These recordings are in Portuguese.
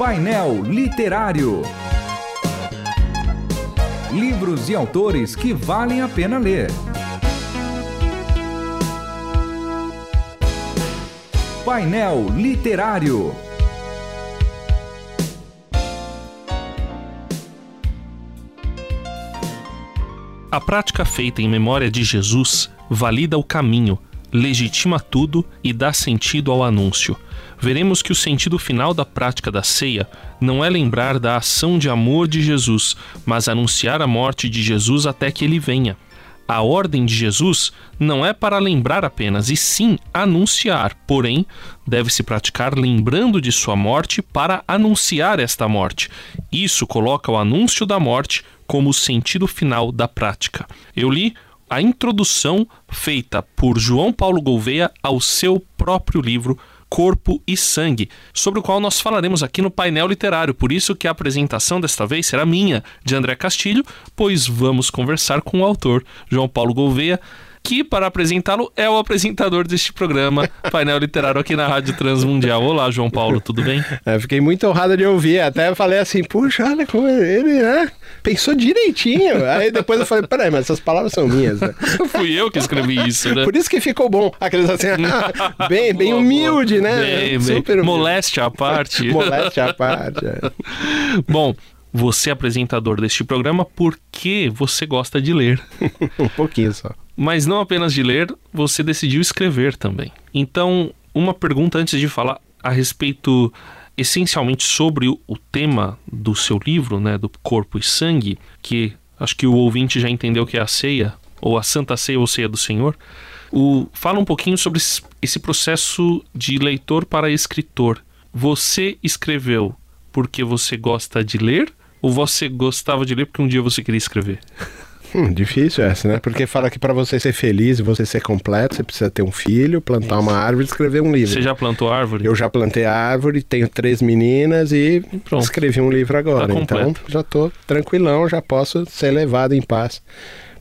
Painel Literário. Livros e autores que valem a pena ler. Painel Literário. A prática feita em memória de Jesus valida o caminho, legitima tudo e dá sentido ao anúncio. Veremos que o sentido final da prática da ceia não é lembrar da ação de amor de Jesus, mas anunciar a morte de Jesus até que ele venha. A ordem de Jesus não é para lembrar apenas, e sim anunciar, porém, deve-se praticar lembrando de sua morte para anunciar esta morte. Isso coloca o anúncio da morte como o sentido final da prática. Eu li a introdução feita por João Paulo Gouveia ao seu próprio livro Corpo e Sangue, sobre o qual nós falaremos aqui no painel literário. Por isso que a apresentação desta vez será minha, de André Castilho, pois vamos conversar com o autor, João Paulo Gouveia, que, para apresentá-lo, é o apresentador deste programa, painel literário aqui na Rádio Transmundial. Olá, João Paulo, tudo bem? É, fiquei muito honrado de ouvir. Até falei assim, puxa, olha como ele, né? Pensou direitinho. Aí depois eu falei, peraí, mas essas palavras são minhas, né? Fui eu que escrevi isso, né? Por isso que ficou bom. Aqueles assim, bem, bem boa, humilde, boa. né? Bem, Super bem. Moléstia à parte. Moléstia à parte. É. Bom, você é apresentador deste programa porque você gosta de ler. um pouquinho só. Mas não apenas de ler, você decidiu escrever também. Então, uma pergunta antes de falar a respeito essencialmente sobre o, tema do seu livro, né, do corpo e sangue, que acho que o ouvinte já entendeu que é a ceia, ou a Santa Ceia ou Ceia do Senhor. O, fala um pouquinho sobre esse processo de leitor para escritor. Você escreveu porque você gosta de ler ou você gostava de ler porque um dia você queria escrever? Hum, difícil essa, né? Porque fala que para você ser feliz e você ser completo, você precisa ter um filho, plantar Isso. uma árvore e escrever um livro. Você já plantou árvore? Eu já plantei árvore, tenho três meninas e Pronto. escrevi um livro agora. Tá então já tô tranquilão, já posso ser levado em paz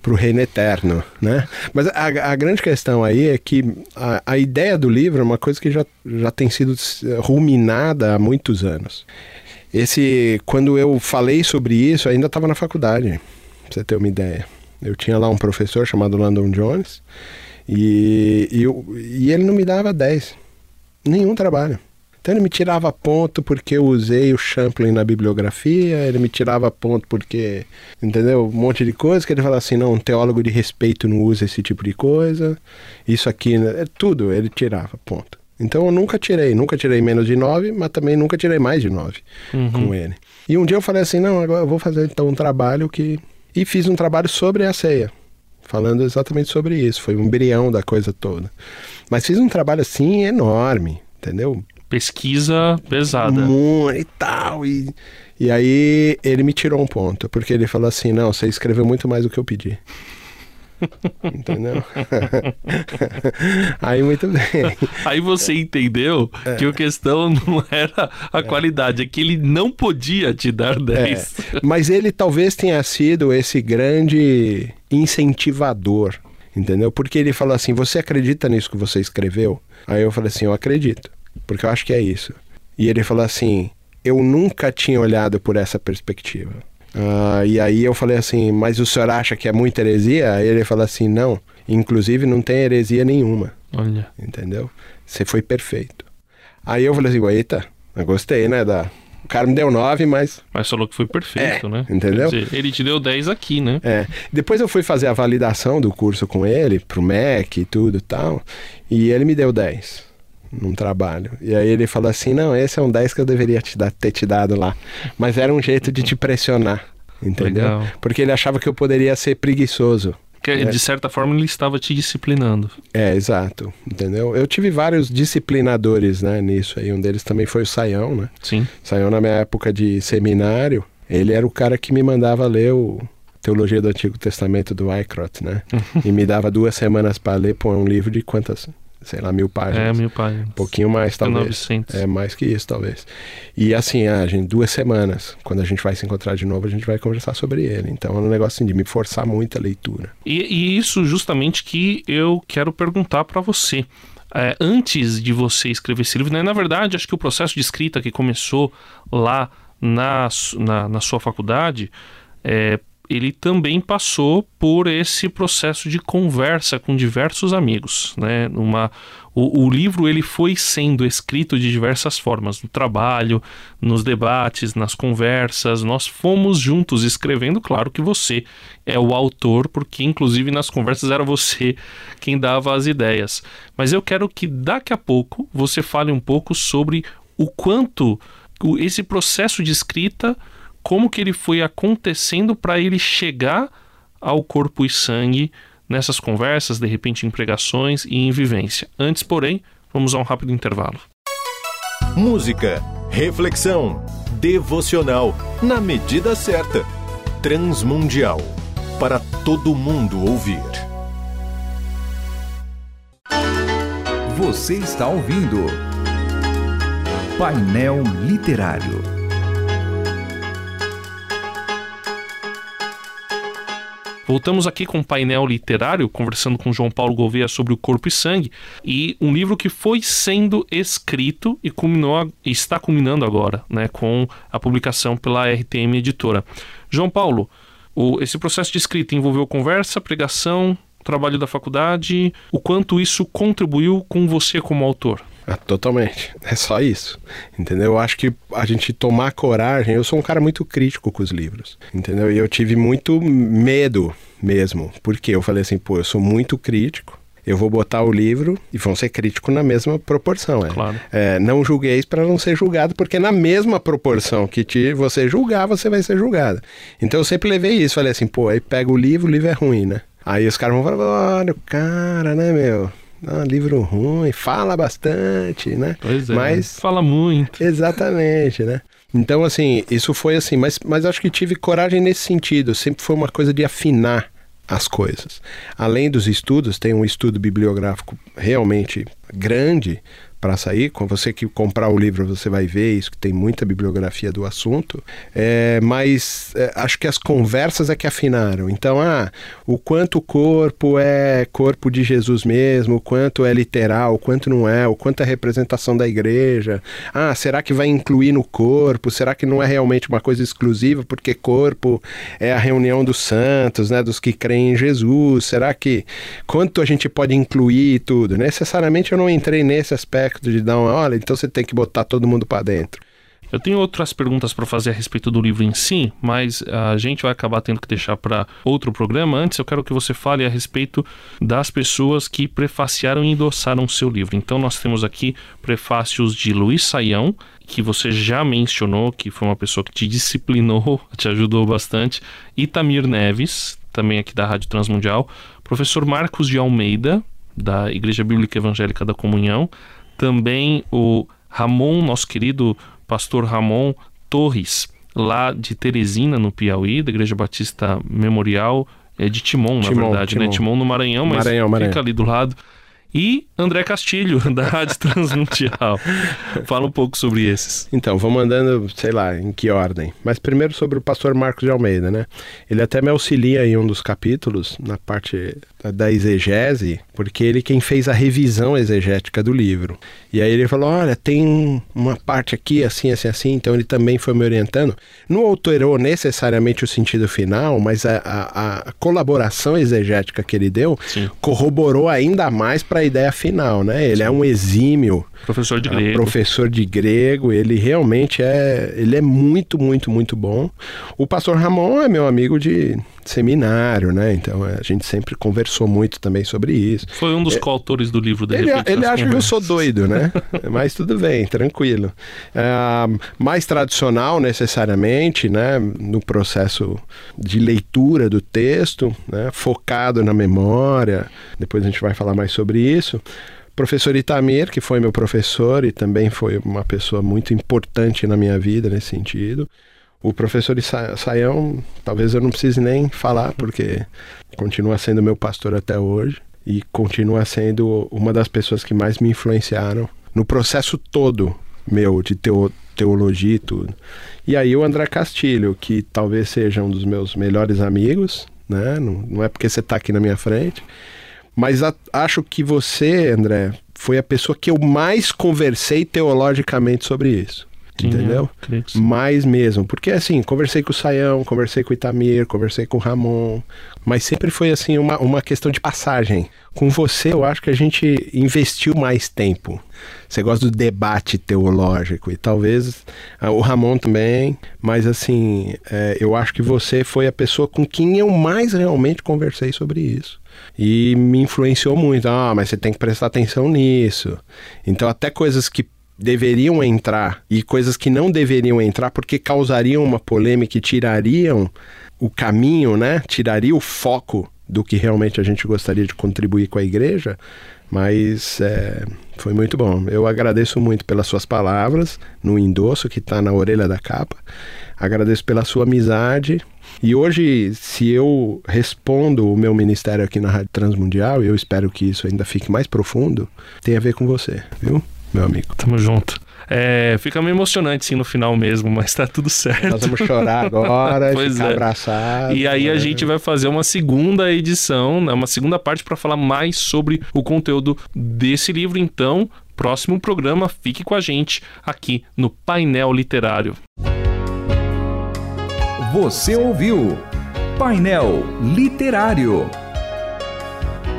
para o reino eterno, né? Mas a, a, grande questão aí é que a, a ideia do livro é uma coisa que já, já tem sido ruminada há muitos anos. Esse, quando eu falei sobre isso, ainda estava na faculdade pra você ter uma ideia. Eu tinha lá um professor chamado Landon Jones e, e, eu, e ele não me dava 10. Nenhum trabalho. Então ele me tirava ponto porque eu usei o Champlin na bibliografia, ele me tirava ponto porque, entendeu? Um monte de coisa que ele falava assim, não, um teólogo de respeito não usa esse tipo de coisa. Isso aqui, né? é tudo, ele tirava ponto. Então eu nunca tirei, nunca tirei menos de 9, mas também nunca tirei mais de 9 uhum. com ele. E um dia eu falei assim, não, agora eu vou fazer então um trabalho que e fiz um trabalho sobre a ceia, falando exatamente sobre isso. Foi um embrião da coisa toda. Mas fiz um trabalho assim enorme, entendeu? Pesquisa pesada. Muito e tal. E, e aí ele me tirou um ponto, porque ele falou assim: não, você escreveu muito mais do que eu pedi. Entendeu? Aí muito bem. Aí você entendeu é. que a questão não era a é. qualidade, é que ele não podia te dar 10. É. Mas ele talvez tenha sido esse grande incentivador, entendeu? Porque ele falou assim: Você acredita nisso que você escreveu? Aí eu falei assim: Eu acredito, porque eu acho que é isso. E ele falou assim: Eu nunca tinha olhado por essa perspectiva. Uh, e aí eu falei assim, mas o senhor acha que é muita heresia? Aí ele falou assim, não, inclusive não tem heresia nenhuma. Olha. Entendeu? Você foi perfeito. Aí eu falei assim, eita, eu gostei, né, da... O cara me deu 9, mas. Mas falou que foi perfeito, é, né? Entendeu? Dizer, ele te deu 10 aqui, né? É. Depois eu fui fazer a validação do curso com ele, pro MEC e tudo e tal. E ele me deu 10 num trabalho. E aí ele falou assim: não, esse é um 10 que eu deveria te dar, ter te dado lá. Mas era um jeito de te pressionar. Entendeu? Legal. Porque ele achava que eu poderia ser preguiçoso. Que, é. De certa forma ele estava te disciplinando. É, exato. Entendeu? Eu tive vários disciplinadores, né, nisso aí. Um deles também foi o Saião, né? Sim. Saião na minha época de seminário, ele era o cara que me mandava ler o Teologia do Antigo Testamento do Wycroft, né? e me dava duas semanas para ler, pô, um livro de quantas sei lá, mil páginas. É, mil páginas. Um pouquinho mais, talvez. 900. É, mais que isso, talvez. E assim, a gente, duas semanas, quando a gente vai se encontrar de novo, a gente vai conversar sobre ele. Então é um negócio assim, de me forçar muito a leitura. E, e isso justamente que eu quero perguntar para você. É, antes de você escrever esse livro, né? na verdade, acho que o processo de escrita que começou lá na, na, na sua faculdade é, ele também passou por esse processo de conversa com diversos amigos, né? Uma, o, o, livro ele foi sendo escrito de diversas formas, no trabalho, nos debates, nas conversas. Nós fomos juntos escrevendo. Claro que você é o autor, porque inclusive nas conversas era você quem dava as ideias. Mas eu quero que daqui a pouco você fale um pouco sobre o quanto esse processo de escrita como que ele foi acontecendo para ele chegar ao corpo e sangue nessas conversas, de repente em pregações e em vivência. Antes, porém, vamos a um rápido intervalo. Música, reflexão, devocional, na medida certa. Transmundial, para todo mundo ouvir. Você está ouvindo Painel Literário. Voltamos aqui com um painel literário, conversando com João Paulo Gouveia sobre o corpo e sangue, e um livro que foi sendo escrito e culminou, está culminando agora, né, com a publicação pela RTM Editora. João Paulo, o, esse processo de escrita envolveu conversa, pregação, trabalho da faculdade, o quanto isso contribuiu com você como autor? Ah, totalmente. É só isso. Entendeu? Eu acho que a gente tomar coragem. Eu sou um cara muito crítico com os livros. Entendeu? E eu tive muito medo mesmo. Porque eu falei assim, pô, eu sou muito crítico. Eu vou botar o livro e vão ser críticos na mesma proporção. É. Claro. É, não julgueis para não ser julgado, porque na mesma proporção que te, você julgar, você vai ser julgado. Então eu sempre levei isso. Falei assim, pô, aí pega o livro, o livro é ruim, né? Aí os caras vão falar, olha o cara, né, meu? Ah, livro ruim, fala bastante, né? Pois é. Mas fala muito. Exatamente, né? Então, assim, isso foi assim, mas, mas acho que tive coragem nesse sentido. Sempre foi uma coisa de afinar as coisas. Além dos estudos, tem um estudo bibliográfico realmente grande para sair. Com você que comprar o livro, você vai ver isso, que tem muita bibliografia do assunto. É, mas é, acho que as conversas é que afinaram. Então, ah, o quanto o corpo é corpo de Jesus mesmo, o quanto é literal, o quanto não é, o quanto é representação da igreja. Ah, será que vai incluir no corpo? Será que não é realmente uma coisa exclusiva? Porque corpo é a reunião dos santos, né, dos que creem em Jesus. Será que quanto a gente pode incluir tudo? Necessariamente eu não entrei nesse aspecto aspecto de dar uma, olha, então você tem que botar todo mundo para dentro. Eu tenho outras perguntas para fazer a respeito do livro em si, mas a gente vai acabar tendo que deixar para outro programa. Antes, eu quero que você fale a respeito das pessoas que prefaciaram e endossaram o seu livro. Então, nós temos aqui prefácios de Luiz Saião, que você já mencionou, que foi uma pessoa que te disciplinou, te ajudou bastante. Itamir Neves, também aqui da Rádio Transmundial. Professor Marcos de Almeida, da Igreja Bíblica Evangélica da Comunhão também o Ramon, nosso querido pastor Ramon Torres, lá de Teresina, no Piauí, da Igreja Batista Memorial, é de Timon, Timon na verdade, Timon. né? Timon no Maranhão, mas Maranhão, Maranhão. fica ali do lado e André Castilho, da Rádio Transmundial. Fala um pouco sobre esses. Então, vamos andando, sei lá, em que ordem. Mas primeiro sobre o pastor Marcos de Almeida, né? Ele até me auxilia em um dos capítulos, na parte da exegese, porque ele quem fez a revisão exegética do livro. E aí ele falou, olha, tem uma parte aqui, assim, assim, assim, então ele também foi me orientando. Não alterou necessariamente o sentido final, mas a, a, a colaboração exegética que ele deu Sim. corroborou ainda mais para a ideia final, né? Ele Sim. é um exímio professor de grego. professor de grego, ele realmente é, ele é muito, muito, muito bom. O pastor Ramon é meu amigo de seminário, né? Então a gente sempre conversou muito também sobre isso. Foi um dos é, coautores do livro, de Ele, ele acha que eu sou doido, né? Mas tudo bem, tranquilo. É, mais tradicional, necessariamente, né? No processo de leitura do texto, né? focado na memória. Depois a gente vai falar mais sobre isso professor Itamir, que foi meu professor e também foi uma pessoa muito importante na minha vida nesse sentido. O professor Saião, talvez eu não precise nem falar, porque continua sendo meu pastor até hoje e continua sendo uma das pessoas que mais me influenciaram no processo todo meu de teo, teologia e tudo. E aí o André Castilho, que talvez seja um dos meus melhores amigos, né? Não, não é porque você está aqui na minha frente, mas a, acho que você, André, foi a pessoa que eu mais conversei teologicamente sobre isso. Sim, entendeu? Mais mesmo. Porque assim, conversei com o Saião, conversei com o Itamir, conversei com o Ramon, mas sempre foi assim uma, uma questão de passagem. Com você, eu acho que a gente investiu mais tempo. Você gosta do debate teológico e talvez ah, o Ramon também, mas assim, é, eu acho que você foi a pessoa com quem eu mais realmente conversei sobre isso e me influenciou muito. Ah, mas você tem que prestar atenção nisso. Então, até coisas que deveriam entrar e coisas que não deveriam entrar porque causariam uma polêmica e tirariam o caminho, né? Tiraria o foco do que realmente a gente gostaria de contribuir com a igreja. Mas é, foi muito bom. Eu agradeço muito pelas suas palavras no endosso que está na orelha da capa. Agradeço pela sua amizade. E hoje, se eu respondo o meu ministério aqui na Rádio Transmundial, e eu espero que isso ainda fique mais profundo, tem a ver com você, viu? Meu amigo. Tamo junto. É, fica meio emocionante sim no final mesmo, mas tá tudo certo. Nós vamos chorar agora, pois ficar é. abraçado. E aí a né? gente vai fazer uma segunda edição, né, uma segunda parte para falar mais sobre o conteúdo desse livro. Então, próximo programa, fique com a gente aqui no Painel Literário. Você ouviu Painel Literário.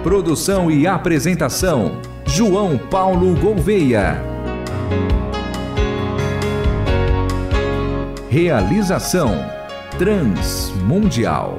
Produção e apresentação João Paulo Gouveia. Realização Transmundial.